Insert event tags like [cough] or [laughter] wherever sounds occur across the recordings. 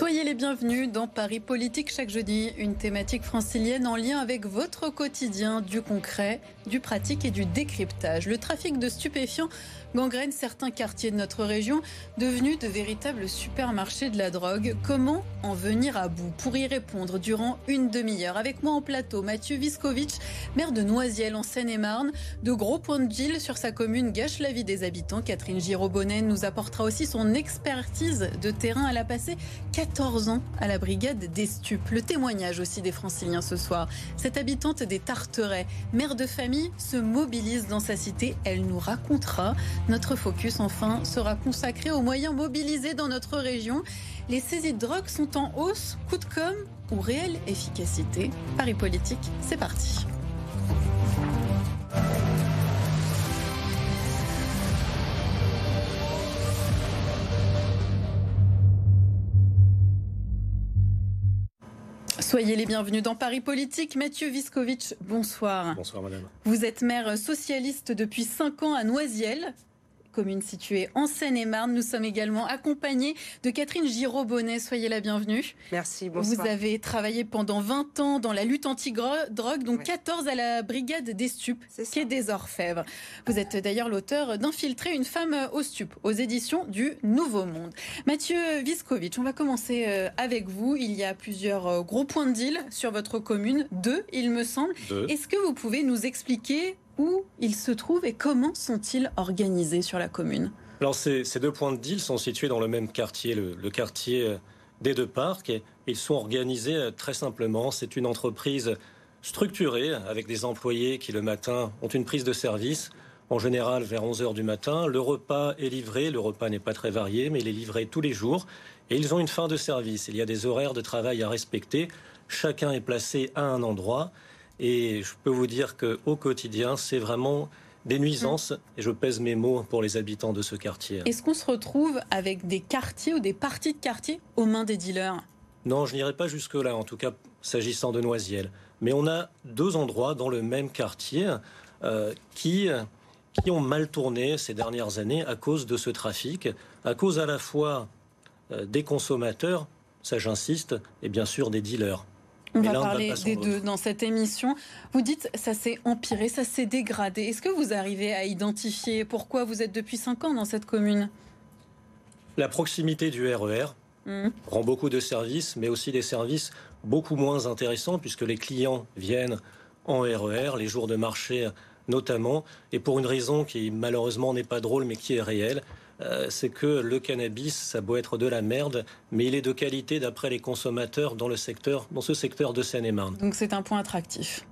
Soyez les bienvenus dans Paris Politique chaque jeudi, une thématique francilienne en lien avec votre quotidien, du concret, du pratique et du décryptage. Le trafic de stupéfiants gangrène certains quartiers de notre région, devenus de véritables supermarchés de la drogue. Comment en venir à bout Pour y répondre durant une demi-heure, avec moi en plateau, Mathieu Viskovitch, maire de Noisiel en Seine-et-Marne. De gros points de deal sur sa commune gâche la vie des habitants. Catherine Girobonnet nous apportera aussi son expertise de terrain. Elle a passé 14 ans à la brigade des stupes. Le témoignage aussi des franciliens ce soir. Cette habitante des Tarterets, mère de famille, se mobilise dans sa cité. Elle nous racontera notre focus, enfin, sera consacré aux moyens mobilisés dans notre région. Les saisies de drogue sont en hausse, coup de com ou réelle efficacité Paris Politique, c'est parti. Soyez les bienvenus dans Paris Politique. Mathieu Viskovitch, bonsoir. Bonsoir madame. Vous êtes maire socialiste depuis 5 ans à Noisiel commune située en Seine-et-Marne. Nous sommes également accompagnés de Catherine Giraud-Bonnet. Soyez la bienvenue. Merci, bonsoir. Vous avez travaillé pendant 20 ans dans la lutte anti-drogue, donc 14 à la brigade des stupes, qui est des orfèvres. Vous êtes d'ailleurs l'auteur d'Infiltrer une femme aux stupes, aux éditions du Nouveau Monde. Mathieu Viskovitch, on va commencer euh, avec vous. Il y a plusieurs euh, gros points de deal sur votre commune, deux, il me semble. Est-ce que vous pouvez nous expliquer où ils se trouvent et comment sont-ils organisés sur la commune Alors ces, deux points de deal sont situés dans le même quartier, le, quartier euh, des deux parcs, ils sont organisés euh, très simplement. C'est une entreprise structurée avec des employés qui le matin ont une prise de service. En général, vers 11 h du matin, le repas est livré. Le repas n'est pas très varié, mais il est livré tous les jours. Et ils ont une fin de service. Il y a des horaires de travail à respecter. Chacun est placé à un endroit. Et je peux vous dire qu'au quotidien, c'est vraiment des nuisances, et je pèse mes mots pour les habitants de ce quartier. Est-ce qu'on se retrouve avec des quartiers ou des parties de quartiers aux mains des dealers? Non, je n'irai pas jusque-là, en tout cas s'agissant de Noisiel. Mais on a deux endroits dans le même quartier euh, qui, qui ont mal tourné ces dernières années à cause de ce trafic, à cause à la fois euh, des consommateurs, ça j'insiste, et bien sûr des dealers. On va parler des deux dans cette émission. Vous dites ça s'est empiré, ça s'est dégradé. Est-ce que vous arrivez à identifier pourquoi vous êtes depuis 5 ans dans cette commune? La proximité du RER e mmh. rend beaucoup de services, mais aussi des services beaucoup moins intéressants puisque les clients viennent en RER, e les jours de marché notamment, et pour une raison qui malheureusement n'est pas drôle mais qui est réelle, euh, c'est que le cannabis, ça doit être de la merde, mais il est de qualité d'après les consommateurs dans le secteur, dans ce secteur de Seine-et-Marne. Donc c'est un point attractif.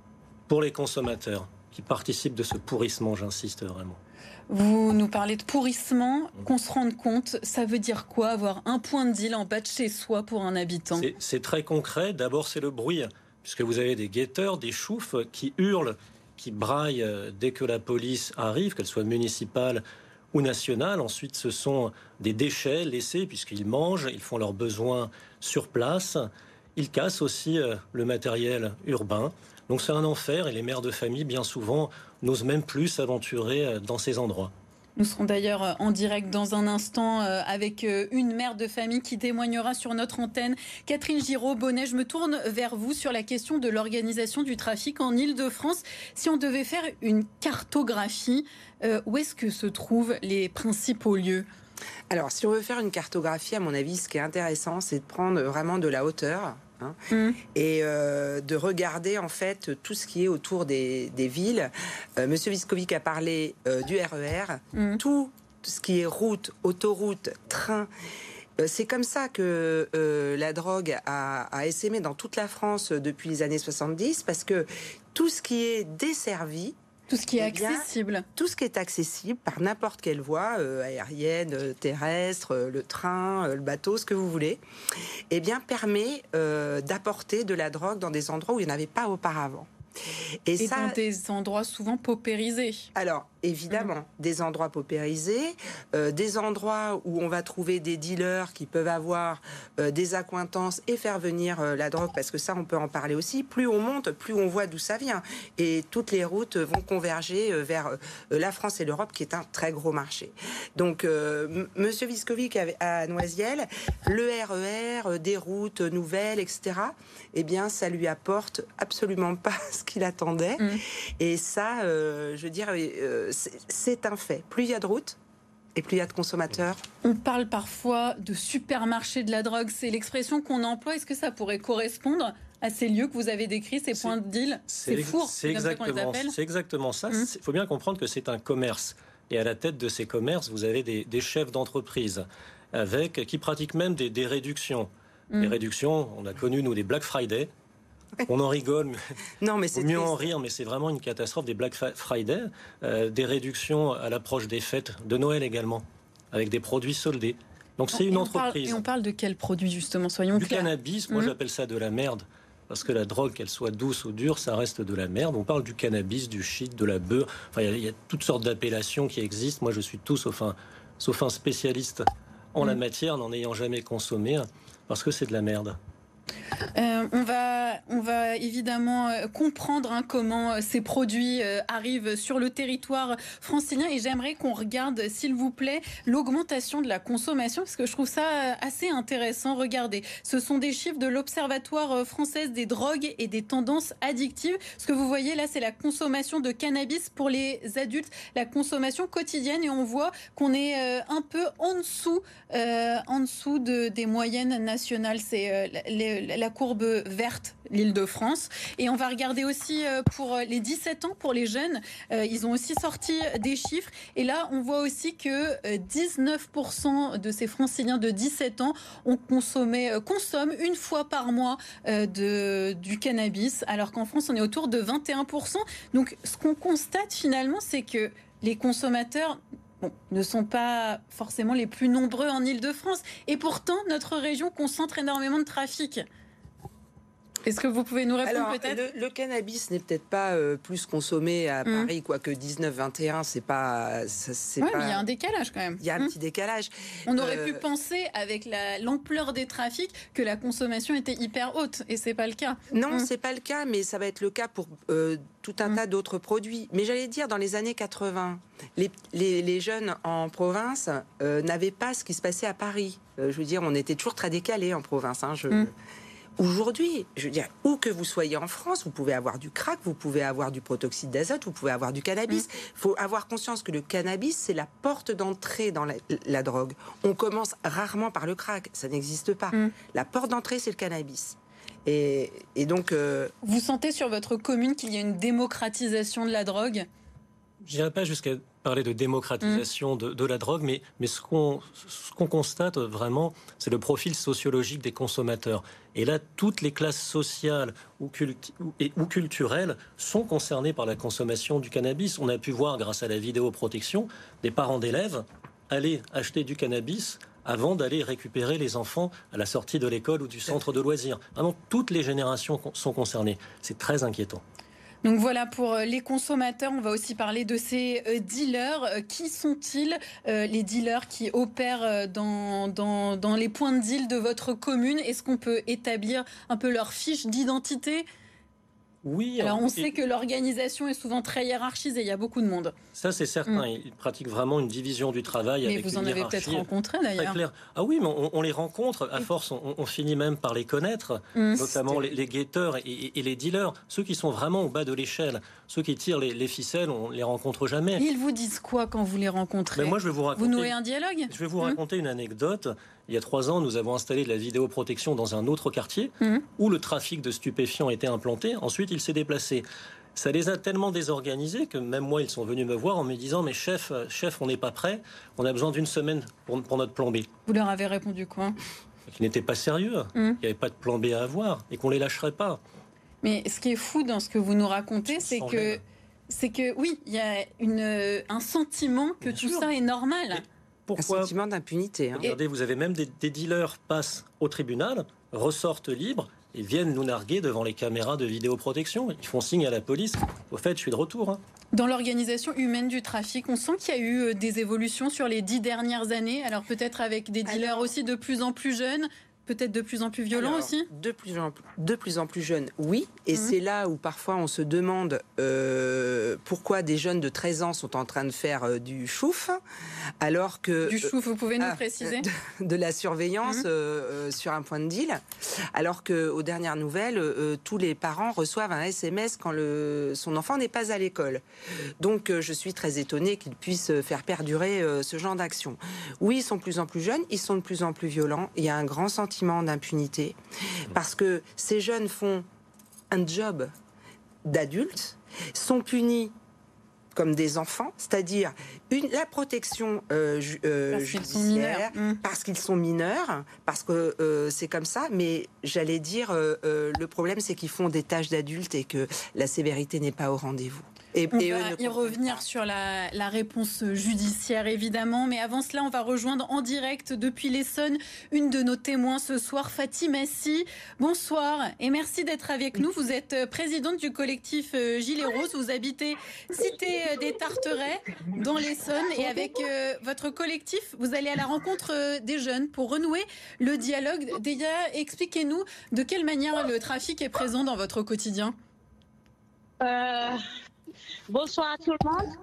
Pour les consommateurs qui participent de ce pourrissement, j'insiste vraiment. Vous nous parlez de pourrissement, qu'on se rende compte, ça veut dire quoi avoir un point de deal en bas de chez soi pour un habitant? C'est très concret. D'abord, c'est le bruit, puisque vous avez des guetteurs, des choufs qui hurlent, qui braillent euh, dès que la police arrive, qu'elle soit municipale ou nationales. Ensuite, ce sont des déchets laissés puisqu'ils mangent, ils font leurs besoins sur place. Ils cassent aussi euh, le matériel urbain. Donc c'est un enfer et les mères de famille, bien souvent, n'osent même plus s'aventurer euh, dans ces endroits. Nous serons d'ailleurs euh, en direct dans un instant avec une mère de famille qui témoignera sur notre antenne. Catherine Giraud-Bonnet, je me tourne vers vous sur la question de l'organisation du trafic en Ile-de-France. Si on devait faire une cartographie, où est-ce que se trouvent les principaux lieux? Alors, si on veut faire une cartographie, à mon avis, ce qui est intéressant, c'est de prendre vraiment de la hauteur Hein. Mm. et euh, de regarder en fait tout ce qui est autour des, villes. Euh, Monsieur Viscovic a parlé euh, du RER, e mm. tout ce qui est route, autoroute, train. C'est comme ça que la drogue a, a essaimé dans toute la France depuis les années 70, parce que tout ce qui est desservi, tout ce qui est eh accessible. Tout ce qui est accessible par n'importe quelle voie, euh, aérienne, euh, terrestre, euh, le train, le bateau, ce que vous voulez, eh bien, permet d'apporter de la drogue dans des endroits où il n'y en avait pas auparavant. Et, ça, dans des endroits souvent paupérisés. Alors, évidemment, mm. des endroits paupérisés, euh, des endroits où on va trouver des dealers qui peuvent avoir euh, des accointances et faire venir euh, la drogue, parce que ça, on peut en parler aussi. Plus on monte, plus on voit d'où ça vient. Et toutes les routes vont converger vers la France et l'Europe, qui est un très gros marché. Donc, Monsieur Viscovic à Noisiel, le RER, e des routes nouvelles, etc., eh bien, ça lui apporte absolument pas [laughs] ce qu'il attendait. Mm. Et ça, je veux dire, c'est un fait. Plus il y a de routes, et plus il y a de consommateurs. On parle parfois de supermarché de la drogue, c'est l'expression qu'on emploie. Est-ce que ça pourrait correspondre à ces lieux que vous avez décrits, ces points de deal, ces fours C'est exactement, exactement ça. Il faut bien comprendre que c'est un commerce. Et à la tête de ces commerces, vous avez des, chefs d'entreprise avec qui pratiquent même des, réductions. Des hum. réductions, on a connu nous des Black Friday, on en rigole. non, mais c'est mieux en rire, mais c'est vraiment une catastrophe des Black Friday, euh, des réductions à l'approche des fêtes de Noël également, avec des produits soldés. Donc c'est une entreprise. et on parle de quels produits justement Soyons du cannabis. Moi, mhm. j'appelle ça de la merde. Parce que la drogue, qu'elle soit douce ou dure, ça reste de la merde. On parle du cannabis, du shit, de la beurre. Enfin, il y, a toutes sortes d'appellations qui existent. Moi, je suis tout sauf un, sauf un spécialiste en la mhm. matière, n'en ayant jamais consommé, parce que c'est de la merde. Euh, on, va, on va évidemment euh, comprendre hein, comment euh, ces produits arrivent sur le territoire francilien et j'aimerais qu'on regarde, s'il vous plaît, l'augmentation de la consommation parce que je trouve ça assez intéressant. Regardez, ce sont des chiffres de l'Observatoire française des drogues et des tendances addictives. Ce que vous voyez là, c'est la consommation de cannabis pour les adultes, la consommation quotidienne et on voit qu'on est un peu en dessous, en dessous de, des moyennes nationales. C'est les la courbe verte, l'île de France. Et on va regarder aussi euh, pour les 17 ans, pour les jeunes. Euh, ils ont aussi sorti des chiffres. Et là, on voit aussi que 19% euh, de ces franciliens de 17 ans ont consommé, consomment une fois par mois du cannabis, alors qu'en France, on est autour de 21%. Donc, ce qu'on constate finalement, c'est que les consommateurs ne sont pas forcément les plus nombreux en Ile-de-France. Et pourtant, notre région concentre énormément de trafic. Est-ce que vous pouvez nous répondre peut-être? le, cannabis n'est peut-être pas euh, plus consommé à mmh. Paris, quoique 19-21, c'est pas. Oui, mais il y a un décalage quand même. Il y a un mmh. petit décalage. On aurait pu euh, penser, avec l'ampleur des trafics, que la consommation était hyper haute, et c'est pas le cas. Non, mmh. c'est pas le cas, mais ça va être le cas pour euh, tout un tas d'autres produits. Mais j'allais dire, dans les années 80, les, les, jeunes en province n'avaient pas ce qui se passait à Paris. je veux dire, on était toujours très décalés en province. Hein, je, Aujourd'hui, je veux dire, où que vous soyez en France, vous pouvez avoir du crack, vous pouvez avoir du protoxyde d'azote, vous pouvez avoir du cannabis. Il mm. faut avoir conscience que le cannabis, c'est la porte d'entrée dans la, drogue. On commence rarement par le crack, ça n'existe pas. Mm. La porte d'entrée, c'est le cannabis. Et, donc. Euh, vous sentez sur votre commune qu'il y a une démocratisation de la drogue? Je n'irai pas jusqu'à parler de démocratisation de, la drogue, mais, ce qu'on constate vraiment, c'est le profil sociologique des consommateurs. Et là, toutes les classes sociales ou, et, culturelles sont concernées par la consommation du cannabis. On a pu voir, grâce à la vidéoprotection, des parents d'élèves aller acheter du cannabis avant d'aller récupérer les enfants à la sortie de l'école ou du centre de loisirs. Vraiment, toutes les générations sont concernées. C'est très inquiétant. Donc voilà pour euh, les consommateurs. On va aussi parler de ces euh, dealers. Euh, qui sont-ils les dealers qui opèrent dans, dans, dans les points de deal de votre commune? Est-ce qu'on peut établir un peu leur fiche d'identité? Oui. Alors, on sait que l'organisation est souvent très hiérarchisée. Il y a beaucoup de monde. Ça, c'est certain. Mm. Ils pratiquent vraiment une division du travail. Mais vous en avez peut-être rencontré d'ailleurs. Ah oui, mais on, les rencontre. À force, on, finit même par les connaître, mm. notamment les, guetteurs et, les dealers, ceux qui sont vraiment au bas de l'échelle, ceux qui tirent les, ficelles, on les rencontre jamais. Ils vous disent quoi quand vous les rencontrez ben, Moi, je vais vous raconter. Vous nouez un dialogue Je vais vous mm. raconter une anecdote. Il y a trois ans, nous avons installé de la vidéoprotection dans un autre quartier mhm. où le trafic de stupéfiants était implanté. Ensuite, il s'est déplacé. Ça les a tellement désorganisés que même moi, ils sont venus me voir en me disant Mais chef, chef on n'est pas prêt, on a besoin d'une semaine pour, pour, notre plan B. Vous leur avez répondu quoi? Qu'ils n'étaient pas sérieux, mhm. qu'il n'y avait pas de plan B à avoir et qu'on les lâcherait pas. Mais ce qui est fou dans ce que vous nous racontez, c'est que, c'est que oui, il y a une, un sentiment que tout ça est normal. Pourquoi Un sentiment d'impunité. Hein. Regardez, vous avez même des, dealers passent au tribunal, ressortent libres ils viennent nous narguer devant les caméras de vidéoprotection. Ils font signe à la police. Au fait, je suis de retour. Hein. Dans l'organisation humaine du trafic, on sent qu'il y a eu euh, des évolutions sur les dix dernières années. Alors peut-être avec des dealers aussi de plus en plus jeunes, peut-être de plus en plus violent aussi de plus, en, de plus en plus jeunes, oui. Et mhm. c'est là où parfois on se demande euh, pourquoi des jeunes de 13 ans sont en train de faire euh, du chouf, alors que... Du chouf, vous pouvez nous ah, préciser de, la surveillance mhm. euh, sur un point de deal, alors qu'aux dernières nouvelles, tous les parents reçoivent un SMS quand le, son enfant n'est pas à l'école. Donc je suis très étonnée qu'ils puissent faire perdurer ce genre d'action. Oui, ils sont de plus en plus jeunes, ils sont de plus en plus violents, il y a un grand sentiment d'impunité parce que ces jeunes font un job d'adultes, sont punis comme des enfants, c'est-à-dire la protection euh, euh, judiciaire mmh. parce qu'ils sont mineurs, parce que euh, c'est comme ça. Mais j'allais dire, le problème c'est qu'ils font des tâches d'adultes et que la sévérité n'est pas au rendez-vous. Et, on va y revenir sur la, réponse judiciaire, évidemment. Mais avant cela, on va rejoindre en direct depuis l'Essonne une de nos témoins ce soir, Fatima Si. Bonsoir et merci d'être avec nous. Vous êtes euh, présidente du collectif euh, Gilets Roses. Vous habitez Cité euh, des Tarterets dans l'Essonne. Et avec votre collectif, vous allez à la rencontre des jeunes pour renouer le dialogue. Déjà, expliquez-nous de quelle manière le trafic est présent dans votre quotidien. Bonsoir à tout le monde.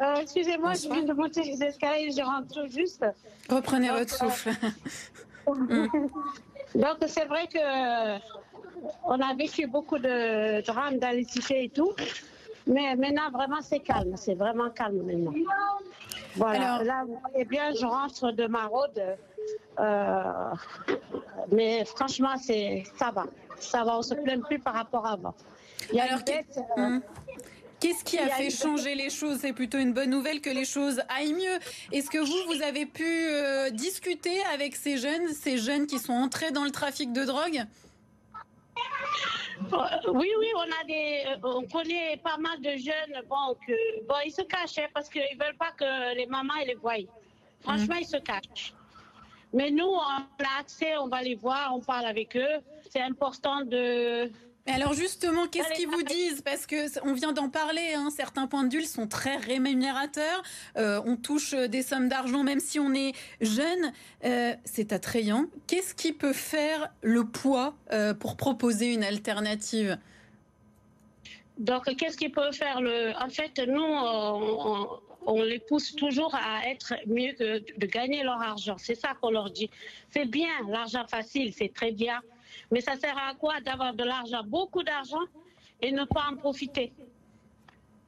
Euh, excusez-moi, je viens de monter les escaliers, je rentre juste. Reprenez votre souffle. [laughs] [laughs] Donc c'est vrai que euh, on a vécu beaucoup de drames dans les cités et tout, mais maintenant vraiment c'est calme, c'est vraiment calme maintenant. Voilà, là vous voyez bien, je rentre de ma route, euh, mais franchement c'est ça va, ça va, on se plaint plus par rapport à avant. Il y a Alors, une Qu'est-ce qui a fait changer les choses? C'est plutôt une bonne nouvelle que les choses aillent mieux. Est-ce que vous, vous avez pu euh, discuter avec ces jeunes, ces jeunes qui sont entrés dans le trafic de drogue? Euh, oui, oui, on a des, euh, on connaît pas mal de jeunes. Bon, bon ils se cachent hein, parce qu'ils veulent pas que les mamans les voient. Franchement, ils se cachent. Mais nous, on a accès, on va les voir, on parle avec eux. C'est important de alors justement, qu'est-ce qu'ils vous disent? Parce que on vient d'en parler, hein, certains points de vue sont très rémunérateurs. Euh, on touche euh, des sommes d'argent même si on est jeune. Euh, c'est attrayant. Qu'est-ce qui peut faire le poids pour proposer une alternative? Donc, qu'est-ce qui peut faire le En fait, nous, on, les pousse toujours à être mieux que de gagner leur argent. C'est ça qu'on leur dit. C'est bien, l'argent facile, c'est très bien. Mais ça sert à quoi d'avoir de l'argent, beaucoup d'argent, et ne pas en profiter?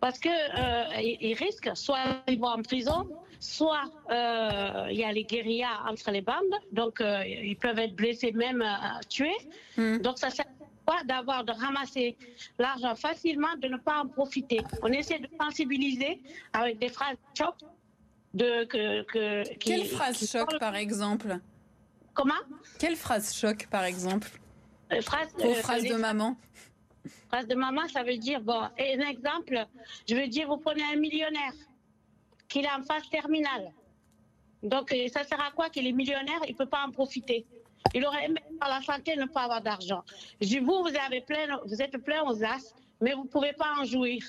Parce qu'ils euh, risquent, soit ils vont en prison, soit euh, il y a les guérillas entre les bandes, donc euh, ils peuvent être blessés, même tués. Hmm. Donc ça sert à quoi d'avoir, de ramasser l'argent facilement, de ne pas en profiter? On essaie de sensibiliser avec des phrases choc. De, que, que, Quelle phrase choc, par exemple? Comment Quelle phrase choc, par exemple euh, phrase, euh, phrase de maman. Phrase de maman, ça veut dire, bon, un exemple, je veux dire, vous prenez un millionnaire qui est en phase terminale. Donc, euh, ça sert à quoi qu'il est millionnaire Il ne peut pas en profiter. Il aurait aimé par la santé ne pas avoir d'argent. Je vous, vous, avez plein, vous êtes plein aux as, mais vous ne pouvez pas en jouir.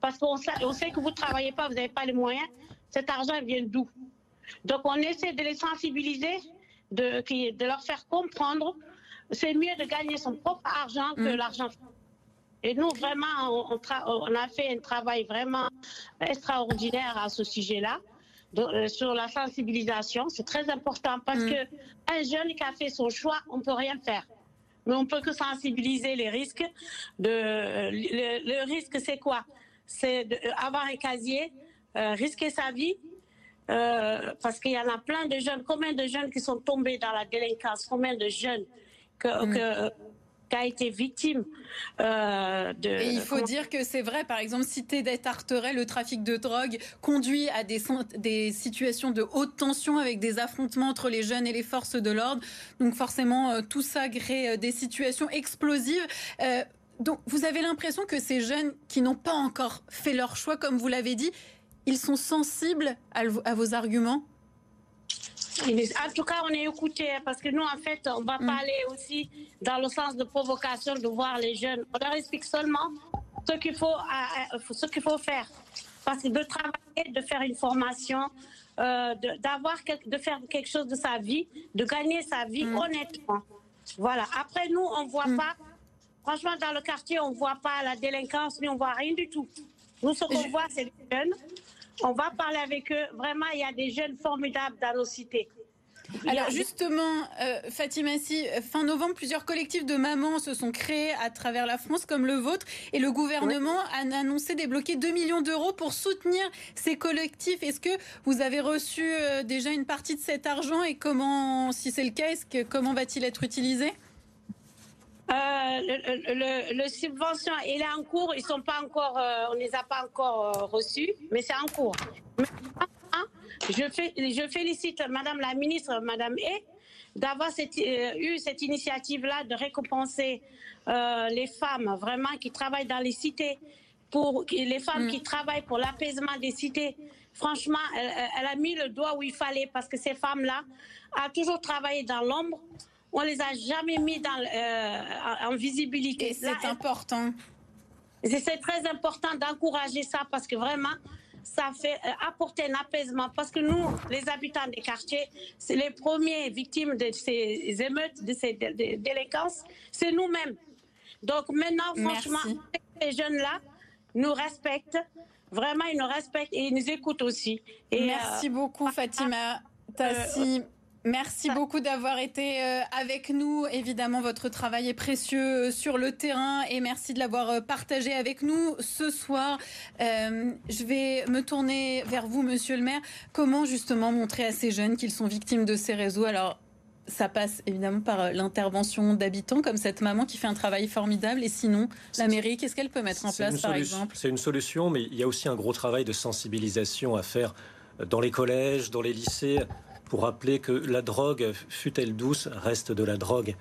Parce qu'on sait, on sait que vous ne travaillez pas, vous n'avez pas les moyens. Cet argent vient d'où? Donc, on essaie de les sensibiliser, de, de leur faire comprendre c'est mieux de gagner son propre argent que mm. l'argent. Et nous, vraiment, on, on, a fait un travail vraiment extraordinaire à ce sujet-là, euh, sur la sensibilisation. C'est très important parce mm. que un jeune qui a fait son choix, on peut rien faire. Mais on peut que sensibiliser les risques. De, le, risque, c'est quoi? C'est d'avoir un casier, euh, risquer sa vie, euh, parce qu'il y en a plein de jeunes. Combien de jeunes qui sont tombés dans la délinquance? Combien de jeunes Mm. que, qui a été victime euh, de. Et il faut dire que c'est vrai, par exemple, cité des Tarterets, le trafic de drogue conduit à des, des situations de haute tension avec des affrontements entre les jeunes et les forces de l'ordre. Donc forcément, euh, tout ça crée des situations explosives. donc vous avez l'impression que ces jeunes qui n'ont pas encore fait leur choix, comme vous l'avez dit, ils sont sensibles à, à vos arguments? En tout cas, on est écouté hein, parce que nous, en fait, on va mm. pas aller aussi dans le sens de provocation de voir les jeunes. On leur explique seulement ce qu'il faut, ce qu'il faut faire. Parce que de travailler, de faire une formation, euh, d'avoir de faire quelque chose de sa vie, de gagner sa vie mm. honnêtement. Voilà. Après, nous, on voit mm. pas. Franchement, dans le quartier, on voit pas la délinquance, ni on voit rien du tout. Nous, ce qu'on voit, c'est les jeunes. On va parler avec eux. Vraiment, il y a des jeunes formidables dans nos cités. Alors justement, euh, Fatima, si fin novembre, plusieurs collectifs de mamans se sont créés à travers la France, comme le vôtre, et le gouvernement a annoncé débloquer 2 millions d'euros pour soutenir ces collectifs. Est-ce que vous avez reçu euh, déjà une partie de cet argent et comment, si c'est le cas, que, comment va-t-il être utilisé? Euh, le, le, subvention, il est en cours. Ils sont pas encore, on ne les a pas encore reçus, mais c'est en cours. Je, félicite Madame la ministre, Madame E, d'avoir euh, eu cette initiative-là de récompenser euh, les femmes vraiment qui travaillent dans les cités, pour les femmes mm. qui travaillent pour l'apaisement des cités. Franchement, elle, a mis le doigt où il fallait parce que ces femmes-là ont toujours travaillé dans l'ombre. On les a jamais mis dans, euh, en visibilité. C'est important. C'est très important d'encourager ça parce que vraiment, ça fait euh, apporter un apaisement parce que nous, les habitants des quartiers, c'est les premiers victimes de ces émeutes, de ces délinquances, c'est nous-mêmes. Donc maintenant, franchement, ces jeunes-là nous respectent, vraiment ils nous respectent et ils nous écoutent aussi. Et, Merci euh, beaucoup Fatima Tassi. Merci beaucoup d'avoir été euh, avec nous. Évidemment, votre travail est précieux euh, sur le terrain et merci de l'avoir euh, partagé avec nous ce soir. je vais me tourner vers vous, monsieur le maire. Comment justement montrer à ces jeunes qu'ils sont victimes de ces réseaux? Alors, ça passe évidemment par l'intervention d'habitants comme cette maman qui fait un travail formidable. Et sinon, la mairie, qu'est-ce qu'elle peut mettre en place, par exemple? C'est une solution, mais il y a aussi un gros travail de sensibilisation à faire dans les collèges, dans les lycées pour rappeler que la drogue, fut-elle douce, reste de la drogue.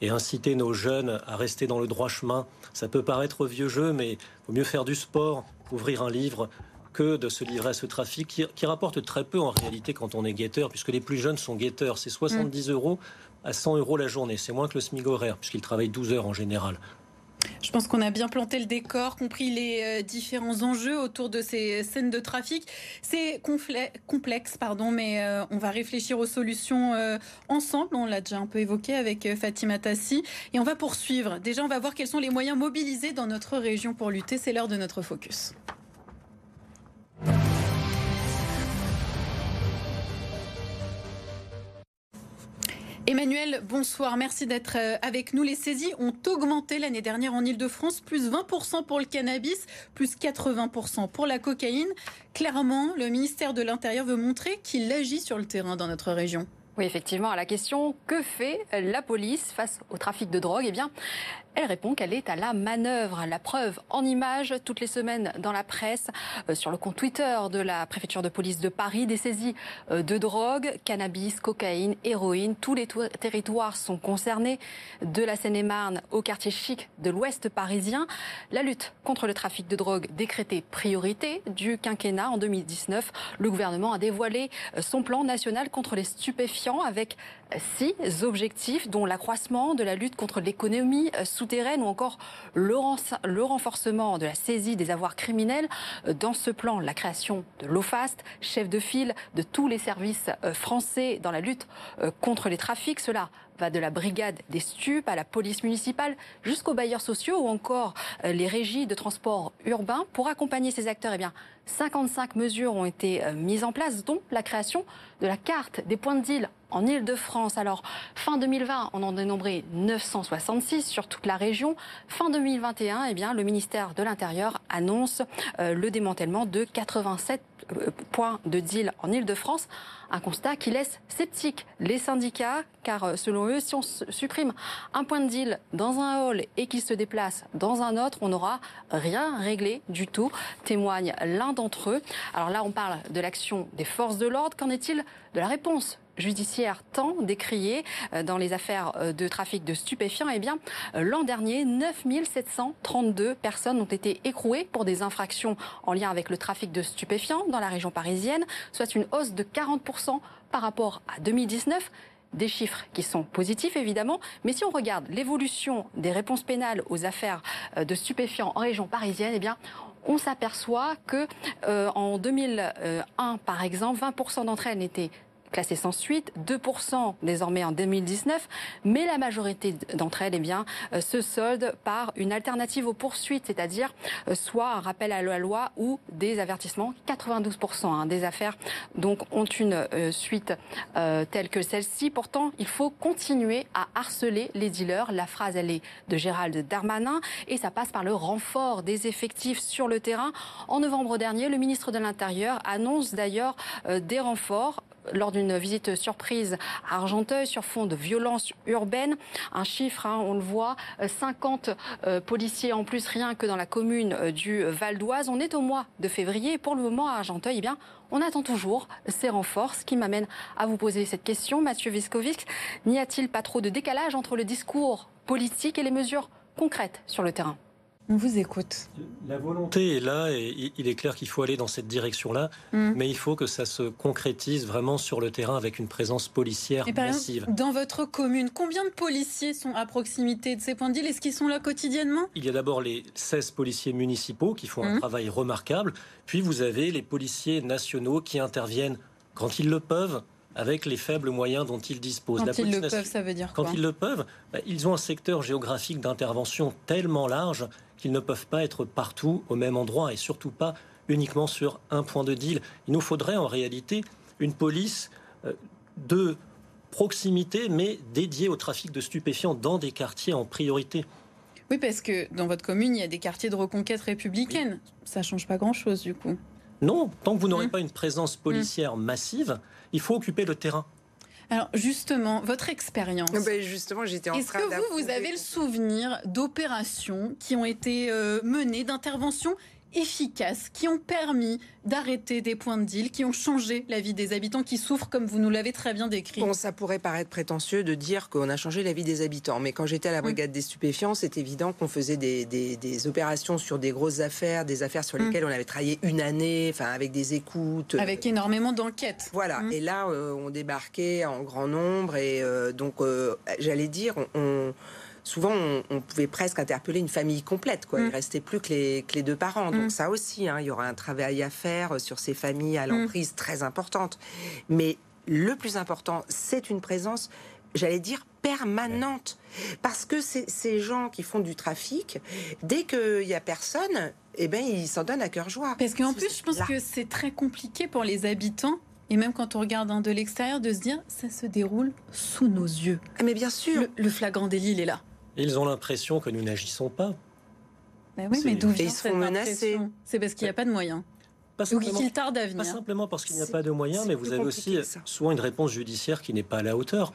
Et inciter nos jeunes à rester dans le droit chemin, ça peut paraître vieux jeu, mais il vaut mieux faire du sport, ouvrir un livre, que de se livrer à ce trafic qui, rapporte très peu en réalité quand on est guetteur, puisque les plus jeunes sont guetteurs. C'est 70 mm. euros à 100 euros la journée. C'est moins que le SMIC horaire, puisqu'ils travaillent 12 heures en général. Je pense qu'on a bien planté le décor, compris les euh, différents enjeux autour de ces scènes de trafic. C'est complexe, pardon, mais euh, on va réfléchir aux solutions euh, ensemble. On l'a déjà un peu évoqué avec Fatima Tassi. Et on va poursuivre. Déjà, on va voir quels sont les moyens mobilisés dans notre région pour lutter. C'est l'heure de notre focus. Emmanuel, bonsoir. Merci d'être euh, avec nous. Les saisies ont augmenté l'année dernière en Ile-de-France, plus 20% pour le cannabis, plus 80% pour la cocaïne. Clairement, le ministère de l'Intérieur veut montrer qu'il agit sur le terrain dans notre région. Oui, effectivement, à la question que fait la police face au trafic de drogue? Eh bien, elle répond qu'elle est à la manœuvre. La preuve en images toutes les semaines dans la presse, euh, sur le compte Twitter de la préfecture de police de Paris, des saisies euh, de drogue, cannabis, cocaïne, héroïne. Tous les territoires sont concernés, de la Seine-et-Marne au quartier chic de l'Ouest parisien. La lutte contre le trafic de drogue décrétée priorité du quinquennat en 2019. Le gouvernement a dévoilé euh, son plan national contre les stupéfiants avec six objectifs, dont l'accroissement de la lutte contre l'économie ou encore le, renforcement de la saisie des avoirs criminels. Euh, dans ce plan, la création de l'OFAST, chef de file de tous les services euh, français dans la lutte euh, contre les trafics. Va de la brigade des stupes à la police municipale jusqu'aux bailleurs sociaux ou encore les régies de transport urbain. Pour accompagner ces acteurs, eh bien, 55 mesures ont été mises en place, dont la création de la carte des points de en Ile-de-France. Alors, fin 2020, on en dénombrait 966 sur toute la région. Fin 2021, eh bien, le ministère de l'Intérieur annonce euh, le démantèlement de 87 euh, points de deal en Ile-de-France. Un constat qui laisse sceptique les syndicats, car euh, selon eux, si on supprime un point de deal dans un hall et qu'il se déplace dans un autre, on n'aura rien réglé du tout, témoigne l'un d'entre eux. Alors là, on parle de l'action des forces de l'ordre. Qu'en est-il de la réponse judiciaire tant décrié euh, dans les affaires euh, de trafic de stupéfiants, eh bien, euh, l'an dernier, 9732 personnes ont été écrouées pour des infractions en lien avec le trafic de stupéfiants dans la région parisienne, soit une hausse de 40% par rapport à 2019 des chiffres qui sont positifs évidemment, mais si on regarde l'évolution des réponses pénales aux affaires de stupéfiants en région parisienne, eh bien on s'aperçoit que en 2001 par exemple, 20% d'entre elles n'étaient classées sans suite, 2% désormais en 2019, mais la majorité d'entre elles eh bien, euh, se soldent par une alternative aux poursuites, c'est-à-dire euh, soit un rappel à la loi ou des avertissements. 92% hein, des affaires donc ont une euh, suite telle que celle-ci. Pourtant, il faut continuer à harceler les dealers. La phrase, elle est de Gérald Darmanin et ça passe par le renfort des effectifs sur le terrain. En novembre dernier, le ministre de l'Intérieur annonce d'ailleurs des renforts lors d'une visite surprise à Argenteuil sur fond de violence urbaine. Un chiffre, hein, on le voit, 50 euh, policiers en plus rien que dans la commune euh, du Val d'Oise. On est au mois de février pour le moment à Argenteuil, eh on attend toujours ces renforts, ce qui m'amène à vous poser cette question. Mathieu Viscovic, n'y a-t-il pas trop de décalage entre le discours politique et les mesures concrètes sur le terrain? On vous écoute. La volonté est là et il est clair qu'il faut aller dans cette direction-là, mm. mais il faut que ça se concrétise vraiment sur le terrain avec une présence policière massive. dans votre commune, combien de policiers sont à proximité de ces points de deal? Est-ce qu'ils sont là quotidiennement? Il y a d'abord les 16 policiers municipaux qui font un mm. travail remarquable, puis vous avez les policiers nationaux qui interviennent quand ils le peuvent avec les faibles moyens dont ils disposent. Quand ils le peuvent, ça veut dire quoi? Quand ils le peuvent, bah, ils ont un secteur géographique d'intervention tellement large qu'ils ne peuvent pas être partout au même endroit et surtout pas uniquement sur un point de deal. Il nous faudrait en réalité une police euh, de proximité, mais dédiée au trafic de stupéfiants dans des quartiers en priorité. Oui, parce que dans votre commune, il y a des quartiers de reconquête républicaine. Ça Ça change pas grand-chose, du coup. Non, tant que vous n'aurez mmh. pas une présence policière mmh. massive, il faut occuper le terrain. Alors justement, votre expérience. Ben, justement, j'étais en Est-ce que vous, vous avez le souvenir d'opérations qui ont été euh, menées, d'interventions efficaces qui ont permis d'arrêter des points de deal, qui ont changé la vie des habitants qui souffrent, comme vous nous l'avez très bien décrit. Bon, ça pourrait paraître prétentieux de dire qu'on a changé la vie des habitants, mais quand j'étais à la brigade des stupéfiants, c'est évident qu'on faisait des, opérations sur des grosses affaires, des affaires sur mm. lesquelles on avait travaillé une année, enfin avec des écoutes. Avec énormément d'enquêtes. Voilà, mm. et là, euh, on débarquait en grand nombre, et euh, donc, euh, j'allais dire, on souvent on, pouvait presque interpeller une famille complète. Quoi. Il mm. restait plus que les, les deux parents. Donc mm. ça aussi, hein, il y aura un travail à faire sur ces familles à mm. l'emprise très importante. Mais le plus important, c'est une présence, j'allais dire, permanente. Parce que ces gens qui font du trafic, dès qu'il n'y a personne, eh ben, ils s'en donnent à cœur joie. Parce qu'en plus, je pense que c'est très compliqué pour les habitants et même quand on regarde de l'extérieur, de se dire ça se déroule sous nos yeux. Ah, mais bien sûr. Le, le flagrant délit, il est là. Ils ont l'impression que nous n'agissons pas. Ben oui, mais d'où vient cette impression C'est parce qu'il n'y a pas de moyens. Ou qu'il tarde à venir. Pas simplement parce qu'il n'y a pas de moyens, mais vous avez aussi souvent une réponse judiciaire qui n'est pas à la hauteur.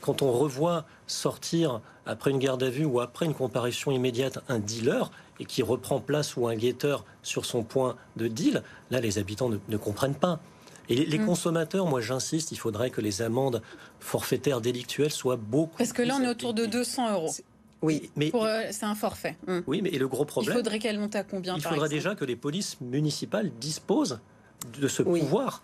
Quand on revoit sortir après une garde à vue ou après une comparution immédiate un dealer et qui reprend place ou un guetteur sur son point de deal, là les habitants ne, comprennent pas. Et les, mm. consommateurs, moi j'insiste, il faudrait que les amendes forfaitaires délictuelles soient beaucoup. Parce que là on est autour de 200 euros. Oui, mais euh, c'est un forfait. Hum. Oui, mais et le gros problème. Il faudrait qu'elle monte à combien Il faudrait déjà que les polices municipales disposent de ce pouvoir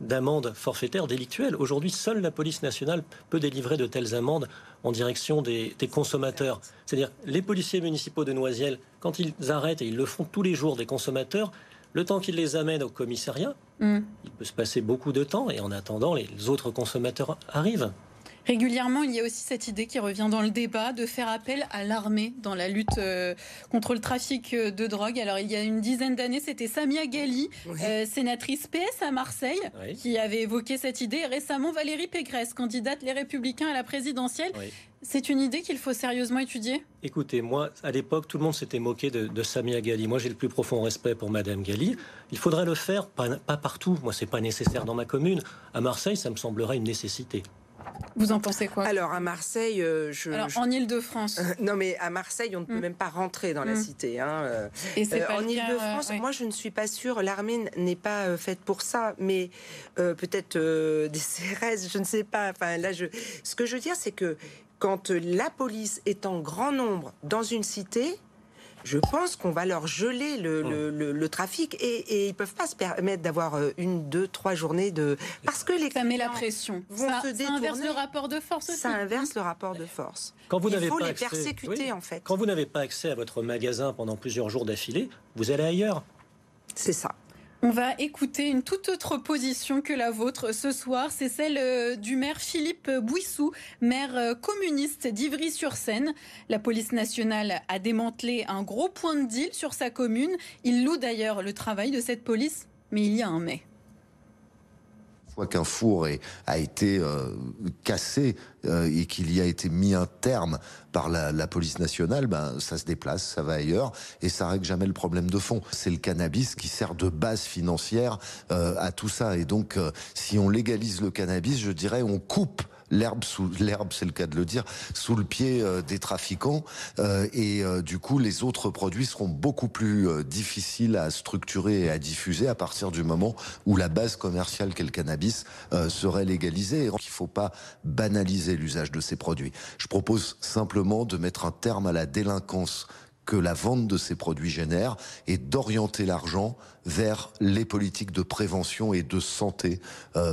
d'amende forfaitaire délictuelle. Aujourd'hui, seule la police nationale peut délivrer de telles amendes en direction des, consommateurs. C'est-à-dire, les policiers municipaux de Noisiel, quand ils arrêtent, et ils le font tous les jours, des consommateurs, le temps qu'ils les amènent au commissariat, hum. il peut se passer beaucoup de temps, et en attendant, les autres consommateurs arrivent. Régulièrement, il y a aussi cette idée qui revient dans le débat de faire appel à l'armée dans la lutte euh, contre le trafic euh, de drogue. Alors, il y a une dizaine d'années, c'était Samia Gali, euh, sénatrice PS à Marseille, qui avait évoqué cette idée. récemment, Valérie Pécresse, candidate Les Républicains à la présidentielle. C'est une idée qu'il faut sérieusement étudier? Écoutez, moi, à l'époque, tout le monde s'était moqué de, Samia Gali. Moi, j'ai le plus profond respect pour Madame Gali. Il faudrait le faire, pas, pas partout. Moi, c'est pas nécessaire dans ma commune. À Marseille, ça me semblerait une nécessité. Vous en pensez quoi? Alors à Marseille, euh, je, Alors, en Ile-de-France. non mais à Marseille, on ne peut mm. même pas rentrer dans la mm. cité. Hein. Euh. En Ile-de-France, moi je ne suis pas sûre. L'armée n'est pas faite pour ça, mais peut-être des [laughs] CRS, je ne sais pas. Enfin là, je, ce que je veux dire, c'est que quand la police est en grand nombre dans une cité, je pense qu'on va leur geler le, oh. trafic et, ils ils peuvent pas se permettre d'avoir euh, une, deux, trois journées de parce que les ça met la pression. Vont ça, se ça inverse le rapport de force aussi. Ça inverse le rapport de force. Quand vous Il faut les persécuter en fait. Quand vous n'avez pas accès à votre magasin pendant plusieurs jours d'affilée, vous allez ailleurs. C'est ça. On va écouter une toute autre position que la vôtre ce soir. C'est celle euh, du maire Philippe Bouissou, maire euh, communiste d'Ivry-sur-Seine. La police nationale a démantelé un gros point de deal sur sa commune. Il loue d'ailleurs le travail de cette police, mais il y a un mais qu'un four a été euh, cassé euh, et qu'il y a été mis un terme par la, police nationale, ben ça se déplace, ça va ailleurs et ça règle jamais le problème de fond. C'est le cannabis qui sert de base financière euh, à tout ça et donc si on légalise le cannabis, je dirais on coupe l'herbe sous l'herbe, c'est le cas de le dire, sous le pied euh, des trafiquants. Euh, et euh, du coup, les autres produits seront beaucoup plus difficiles à structurer et à diffuser à partir du moment où la base commerciale qu'est le cannabis serait légalisée. Et il ne faut pas banaliser l'usage de ces produits. Je propose simplement de mettre un terme à la délinquance que la vente de ces produits génère et d'orienter l'argent vers les politiques de prévention et de santé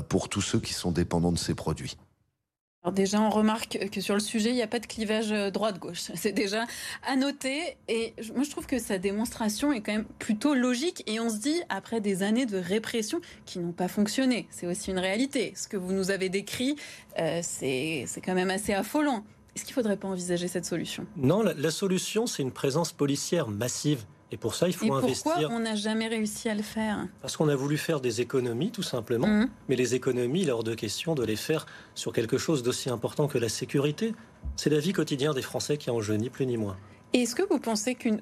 pour tous ceux qui sont dépendants de ces produits. Alors déjà, on remarque que sur le sujet, il n'y a pas de clivage euh, droite-gauche. [laughs] C'est déjà à noter. Et moi, je trouve que sa démonstration est quand même plutôt logique. Et on se dit, après des années de répression qui n'ont pas fonctionné, c'est aussi une réalité. Ce que vous nous avez décrit, euh, c'est quand même assez affolant. Est-ce qu'il ne faudrait pas envisager cette solution? Non, la solution, c'est une présence policière massive et pour ça, il faut Et investir. Pourquoi on n'a jamais réussi à le faire Parce qu'on a voulu faire des économies, tout simplement. Mmh. Mais les économies, il est hors de question de les faire sur quelque chose d'aussi important que la sécurité. C'est la vie quotidienne des Français qui en jeu, ni plus ni moins. Est-ce que vous pensez qu'une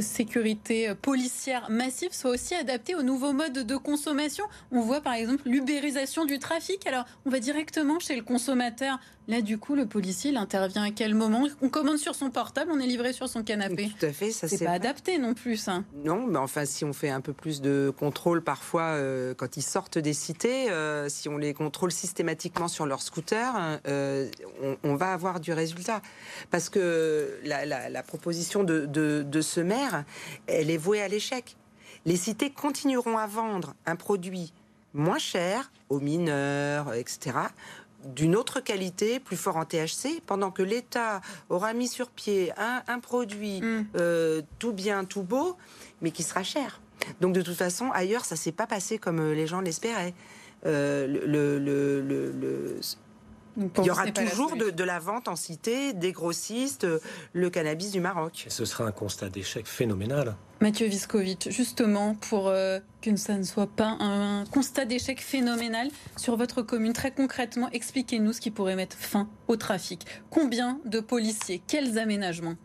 sécurité policière massive soit aussi adaptée aux nouveaux modes de consommation. On voit par exemple l'ubérisation du trafic. Alors on va directement chez le consommateur Là, du coup, le policier, il intervient à quel moment? On commande sur son portable, on est livré sur son canapé. Tout à fait, ça c'est pas adapté non plus. Non, mais enfin, si on fait un peu plus de contrôle parfois euh, quand ils sortent des cités, euh, si on les contrôle systématiquement sur leur scooter, euh, on, va avoir du résultat. Parce que la, proposition de, de ce maire, elle est vouée à l'échec. Les cités continueront à vendre un produit moins cher aux mineurs, etc d'une autre qualité, plus fort en THC, pendant que l'État aura mis sur pied un, produit mm. euh, tout bien, tout beau, mais qui sera cher. Donc de toute façon, ailleurs, ça s'est pas passé comme les gens l'espéraient. Euh, le, le, il y aura toujours de, la vente en cité, des grossistes, euh, le cannabis du Maroc. ce sera un constat d'échec phénoménal. Mathieu Viscovitch, justement, pour euh, que ça ne soit pas un, constat d'échec phénoménal sur votre commune, très concrètement, expliquez-nous ce qui pourrait mettre fin au trafic. Combien de policiers? Quels aménagements?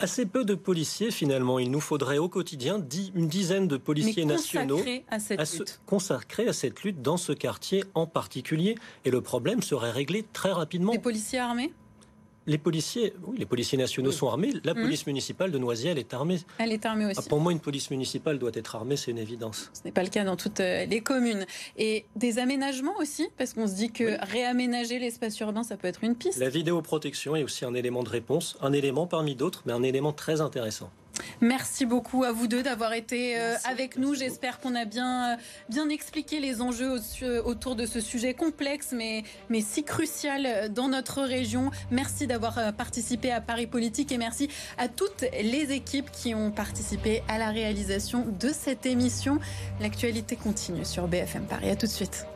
Assez peu de policiers finalement. Il nous faudrait au quotidien une dizaine de policiers nationaux à cette lutte. consacrés à cette lutte dans ce quartier en particulier. Et le problème serait réglé très rapidement. Des policiers armés? Les policiers, oui, les policiers nationaux sont armés. La mmh. police municipale de Noisy, elle est armée. Elle est armée aussi. Ah, pour moi, une police municipale doit être armée, c'est une évidence. Ce n'est pas le cas dans toutes euh, les communes. Et des aménagements aussi, parce qu'on se dit que réaménager l'espace urbain, ça peut être une piste. La vidéoprotection est aussi un élément de réponse, un élément parmi d'autres, mais un élément très intéressant. Merci beaucoup à vous deux d'avoir été euh, avec nous. J'espère qu'on a bien, euh, bien expliqué les enjeux autour de ce sujet complexe mais, mais si crucial dans notre région. Merci d'avoir euh, participé à Paris Politique et merci à toutes les équipes qui ont participé à la réalisation de cette émission. L'actualité continue sur BFM Paris. À tout de suite.